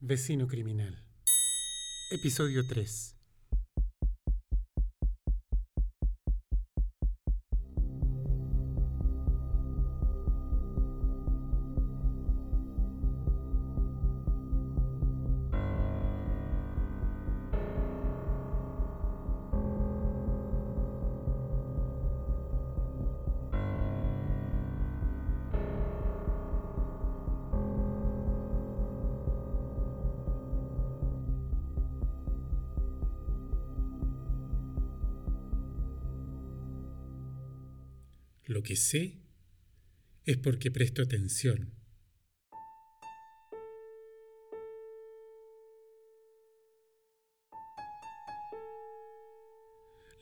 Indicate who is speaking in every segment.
Speaker 1: Vecino Criminal. Episodio 3. Lo que sé es porque presto atención.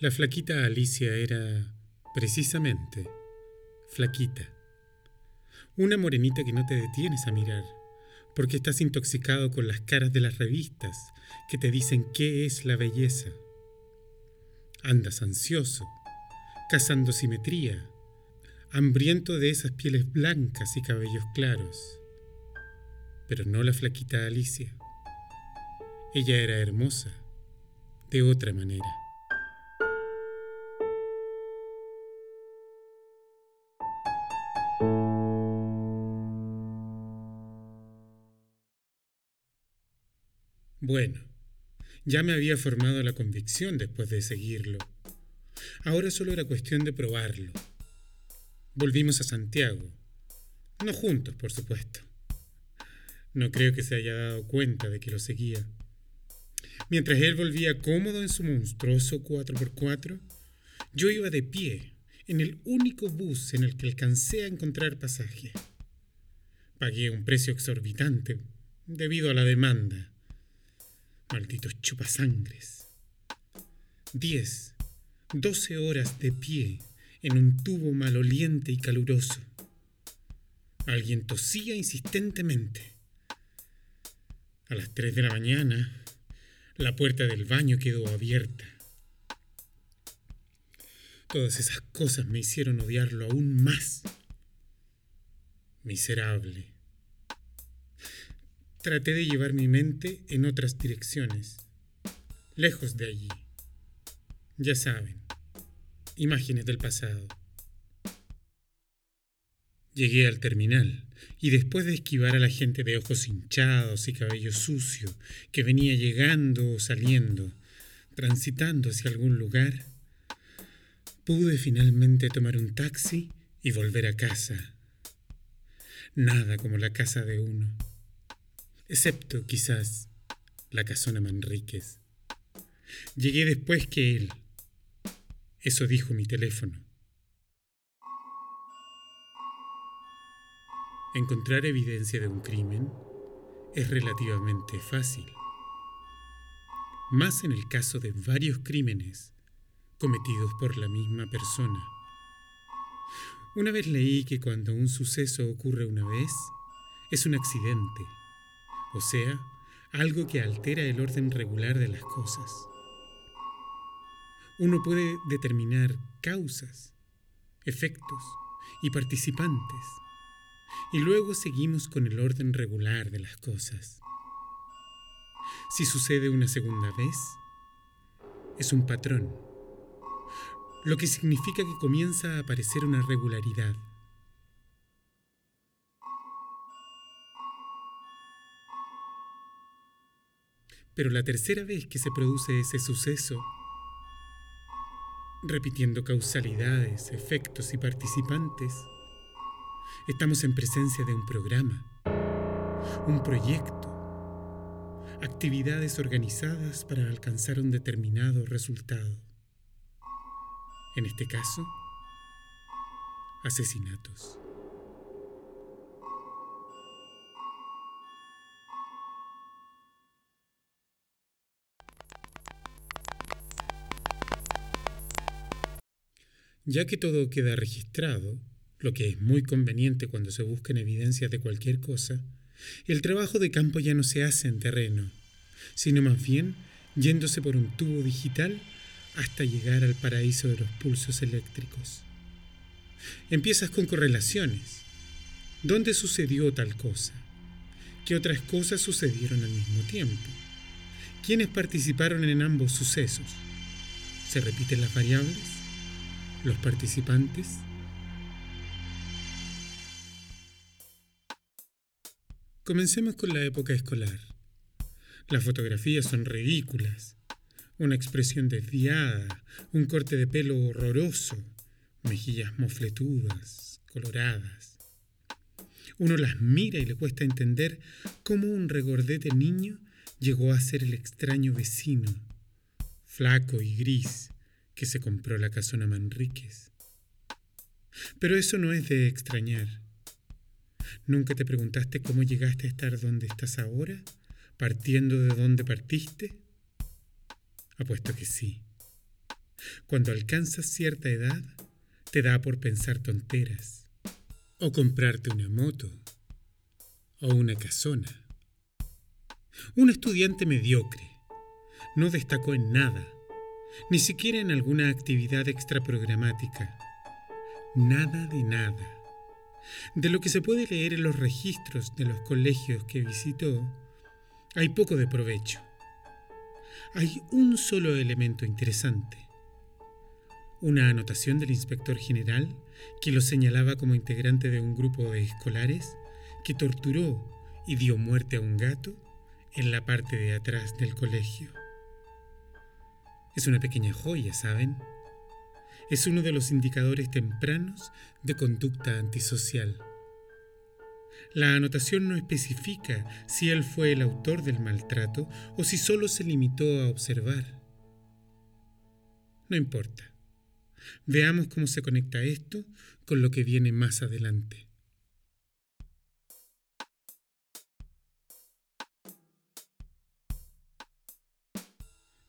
Speaker 1: La flaquita Alicia era, precisamente, flaquita. Una morenita que no te detienes a mirar, porque estás intoxicado con las caras de las revistas que te dicen qué es la belleza. Andas ansioso, cazando simetría, hambriento de esas pieles blancas y cabellos claros. Pero no la flaquita Alicia. Ella era hermosa, de otra manera. Bueno, ya me había formado la convicción después de seguirlo. Ahora solo era cuestión de probarlo. Volvimos a Santiago. No juntos, por supuesto. No creo que se haya dado cuenta de que lo seguía. Mientras él volvía cómodo en su monstruoso 4x4, yo iba de pie en el único bus en el que alcancé a encontrar pasaje. Pagué un precio exorbitante debido a la demanda. Malditos chupasangres. Diez, doce horas de pie en un tubo maloliente y caluroso. Alguien tosía insistentemente. A las tres de la mañana, la puerta del baño quedó abierta. Todas esas cosas me hicieron odiarlo aún más. Miserable. Traté de llevar mi mente en otras direcciones, lejos de allí. Ya saben, imágenes del pasado. Llegué al terminal y después de esquivar a la gente de ojos hinchados y cabello sucio que venía llegando o saliendo, transitando hacia algún lugar, pude finalmente tomar un taxi y volver a casa. Nada como la casa de uno, excepto quizás la casona Manríquez. Llegué después que él, eso dijo mi teléfono. Encontrar evidencia de un crimen es relativamente fácil, más en el caso de varios crímenes cometidos por la misma persona. Una vez leí que cuando un suceso ocurre una vez, es un accidente, o sea, algo que altera el orden regular de las cosas uno puede determinar causas, efectos y participantes, y luego seguimos con el orden regular de las cosas. Si sucede una segunda vez, es un patrón, lo que significa que comienza a aparecer una regularidad. Pero la tercera vez que se produce ese suceso, repitiendo causalidades, efectos y participantes, estamos en presencia de un programa, un proyecto, actividades organizadas para alcanzar un determinado resultado. En este caso, asesinatos. Ya que todo queda registrado, lo que es muy conveniente cuando se buscan evidencias de cualquier cosa, el trabajo de campo ya no se hace en terreno, sino más bien yéndose por un tubo digital hasta llegar al paraíso de los pulsos eléctricos. Empiezas con correlaciones. ¿Dónde sucedió tal cosa? ¿Qué otras cosas sucedieron al mismo tiempo? ¿Quiénes participaron en ambos sucesos? ¿Se repiten las variables? ¿Los participantes? Comencemos con la época escolar. Las fotografías son ridículas. Una expresión desviada, un corte de pelo horroroso, mejillas mofletudas, coloradas. Uno las mira y le cuesta entender cómo un regordete niño llegó a ser el extraño vecino, flaco y gris, que se compró la casona Manríquez. Pero eso no es de extrañar. ¿Nunca te preguntaste cómo llegaste a estar donde estás ahora, partiendo de donde partiste? Apuesto que sí. Cuando alcanzas cierta edad, te da por pensar tonteras, o comprarte una moto, o una casona. Un estudiante mediocre. No destacó en nada, ni siquiera en alguna actividad extraprogramática. Nada de nada. De lo que se puede leer en los registros de los colegios que visitó, hay poco de provecho. Hay un solo elemento interesante. Una anotación del inspector general que lo señalaba como integrante de un grupo de escolares que torturó y dio muerte a un gato en la parte de atrás del colegio. Es una pequeña joya, ¿saben? Es uno de los indicadores tempranos de conducta antisocial. La anotación no especifica si él fue el autor del maltrato o si solo se limitó a observar. No importa. Veamos cómo se conecta esto con lo que viene más adelante.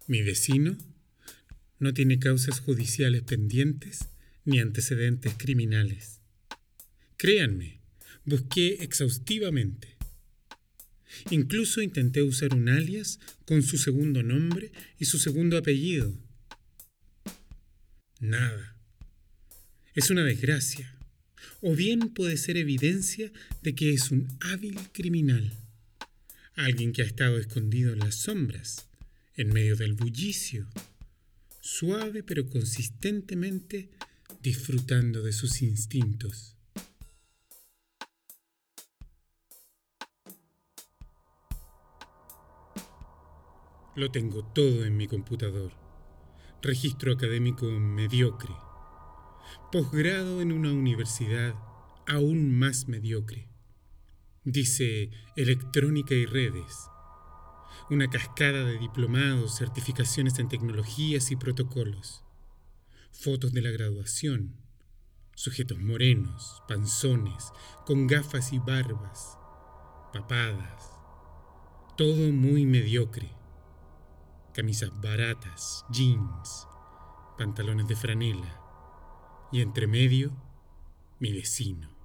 Speaker 1: Mi vecino no tiene causas judiciales pendientes ni antecedentes criminales. Créanme, busqué exhaustivamente. Incluso intenté usar un alias con su segundo nombre y su segundo apellido. Nada. Es una desgracia. O bien puede ser evidencia de que es un hábil criminal. Alguien que ha estado escondido en las sombras, en medio del bullicio, suave pero consistentemente disfrutando de sus instintos. Lo tengo todo en mi computador. Registro académico mediocre. Posgrado en una universidad aún más mediocre. Dice electrónica y redes una cascada de diplomados, certificaciones en tecnologías y protocolos, fotos de la graduación, sujetos morenos, panzones, con gafas y barbas, papadas, todo muy mediocre, camisas baratas, jeans, pantalones de franela. Y entre medio mi vecino.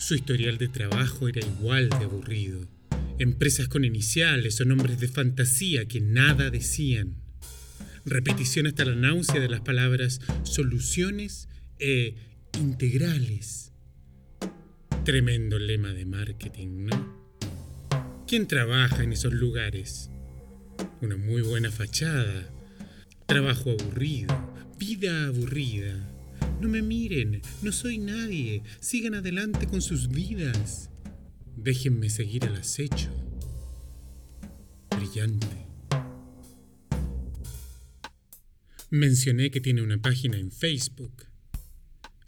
Speaker 1: Su historial de trabajo era igual de aburrido. Empresas con iniciales o nombres de fantasía que nada decían. Repetición hasta la náusea de las palabras soluciones e integrales. Tremendo lema de marketing, ¿no? ¿Quién trabaja en esos lugares? Una muy buena fachada. Trabajo aburrido. Vida aburrida no me miren, no soy nadie. Sigan adelante con sus vidas. Déjenme seguir al acecho. Brillante. Mencioné que tiene una página en Facebook.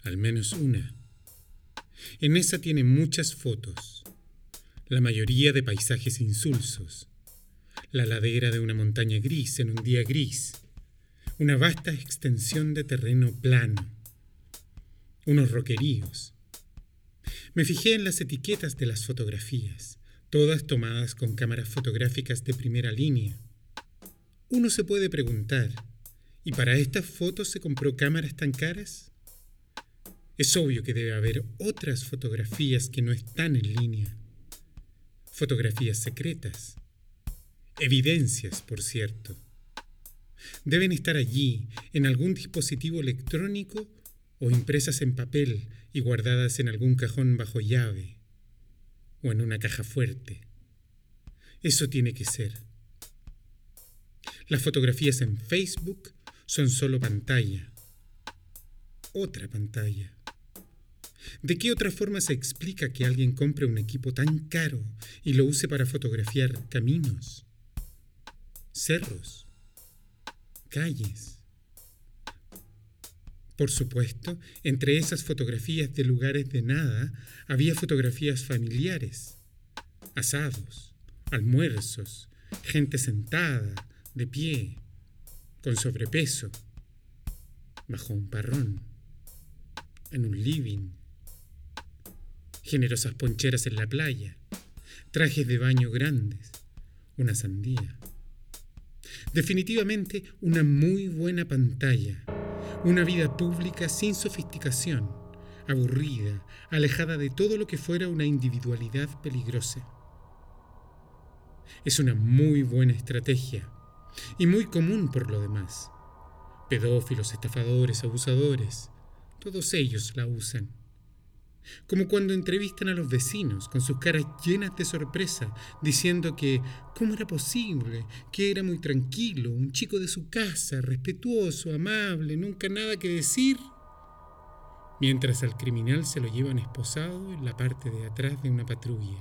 Speaker 1: Al menos una. En esa tiene muchas fotos. La mayoría de paisajes insulsos. La ladera de una montaña gris en un día gris. Una vasta extensión de terreno plano unos roqueríos. Me fijé en las etiquetas de las fotografías, todas tomadas con cámaras fotográficas de primera línea. Uno se puede preguntar, ¿y para estas fotos se compró cámaras tan caras? Es obvio que debe haber otras fotografías que no están en línea. Fotografías secretas. Evidencias, por cierto. Deben estar allí, en algún dispositivo electrónico o impresas en papel y guardadas en algún cajón bajo llave o en una caja fuerte. Eso tiene que ser. Las fotografías en Facebook son solo pantalla. Otra pantalla. ¿De qué otra forma se explica que alguien compre un equipo tan caro y lo use para fotografiar caminos, cerros, calles? Por supuesto, entre esas fotografías de lugares de nada había fotografías familiares, asados, almuerzos, gente sentada, de pie, con sobrepeso, bajo un parrón, en un living, generosas poncheras en la playa, trajes de baño grandes, una sandía. Definitivamente una muy buena pantalla, una vida pública sin sofisticación, aburrida, alejada de todo lo que fuera una individualidad peligrosa. Es una muy buena estrategia y muy común por lo demás. Pedófilos, estafadores, abusadores, todos ellos la usan. Como cuando entrevistan a los vecinos con sus caras llenas de sorpresa, diciendo que cómo era posible, que era muy tranquilo, un chico de su casa, respetuoso, amable, nunca nada que decir, mientras al criminal se lo llevan esposado en la parte de atrás de una patrulla.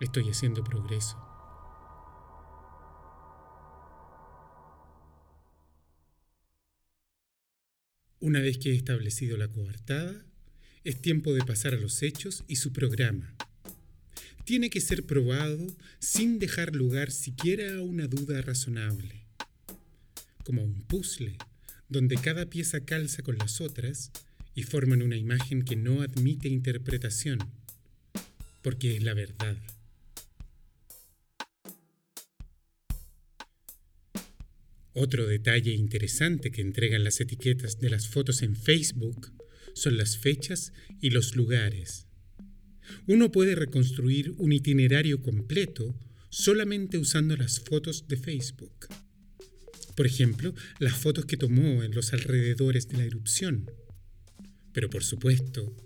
Speaker 1: Estoy haciendo progreso. Una vez que he establecido la coartada, es tiempo de pasar a los hechos y su programa. Tiene que ser probado sin dejar lugar siquiera a una duda razonable. Como un puzzle, donde cada pieza calza con las otras y forman una imagen que no admite interpretación, porque es la verdad. Otro detalle interesante que entregan las etiquetas de las fotos en Facebook son las fechas y los lugares. Uno puede reconstruir un itinerario completo solamente usando las fotos de Facebook. Por ejemplo, las fotos que tomó en los alrededores de la erupción. Pero por supuesto,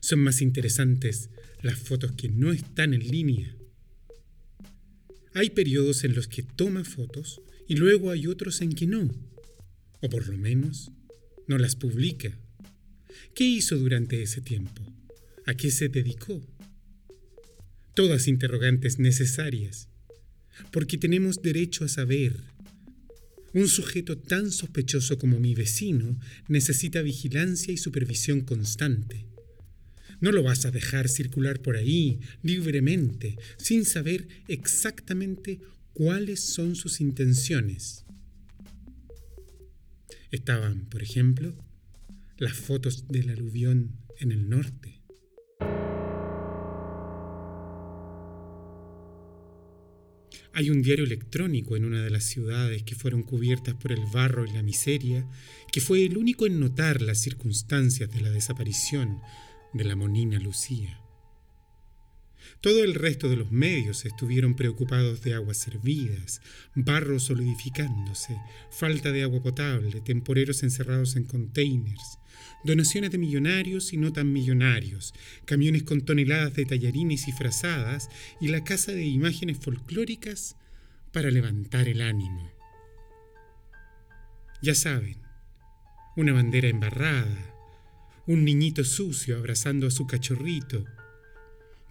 Speaker 1: son más interesantes las fotos que no están en línea. Hay periodos en los que toma fotos y luego hay otros en que no, o por lo menos no las publica. ¿Qué hizo durante ese tiempo? ¿A qué se dedicó? Todas interrogantes necesarias, porque tenemos derecho a saber. Un sujeto tan sospechoso como mi vecino necesita vigilancia y supervisión constante. No lo vas a dejar circular por ahí libremente, sin saber exactamente cuáles son sus intenciones. Estaban, por ejemplo, las fotos del aluvión en el norte. Hay un diario electrónico en una de las ciudades que fueron cubiertas por el barro y la miseria, que fue el único en notar las circunstancias de la desaparición de la monina Lucía. Todo el resto de los medios estuvieron preocupados de aguas servidas, barro solidificándose, falta de agua potable, temporeros encerrados en containers, donaciones de millonarios y no tan millonarios, camiones con toneladas de tallarines y frazadas y la casa de imágenes folclóricas para levantar el ánimo. Ya saben, una bandera embarrada, un niñito sucio abrazando a su cachorrito,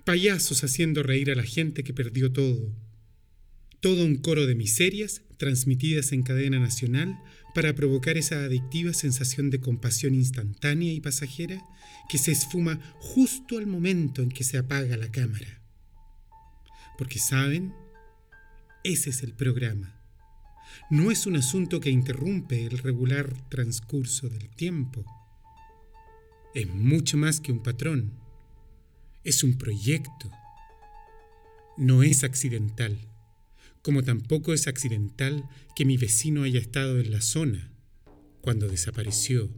Speaker 1: payasos haciendo reír a la gente que perdió todo. Todo un coro de miserias transmitidas en cadena nacional para provocar esa adictiva sensación de compasión instantánea y pasajera que se esfuma justo al momento en que se apaga la cámara. Porque saben, ese es el programa. No es un asunto que interrumpe el regular transcurso del tiempo. Es mucho más que un patrón es un proyecto. No es accidental, como tampoco es accidental que mi vecino haya estado en la zona cuando desapareció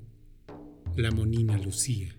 Speaker 1: la monina Lucía.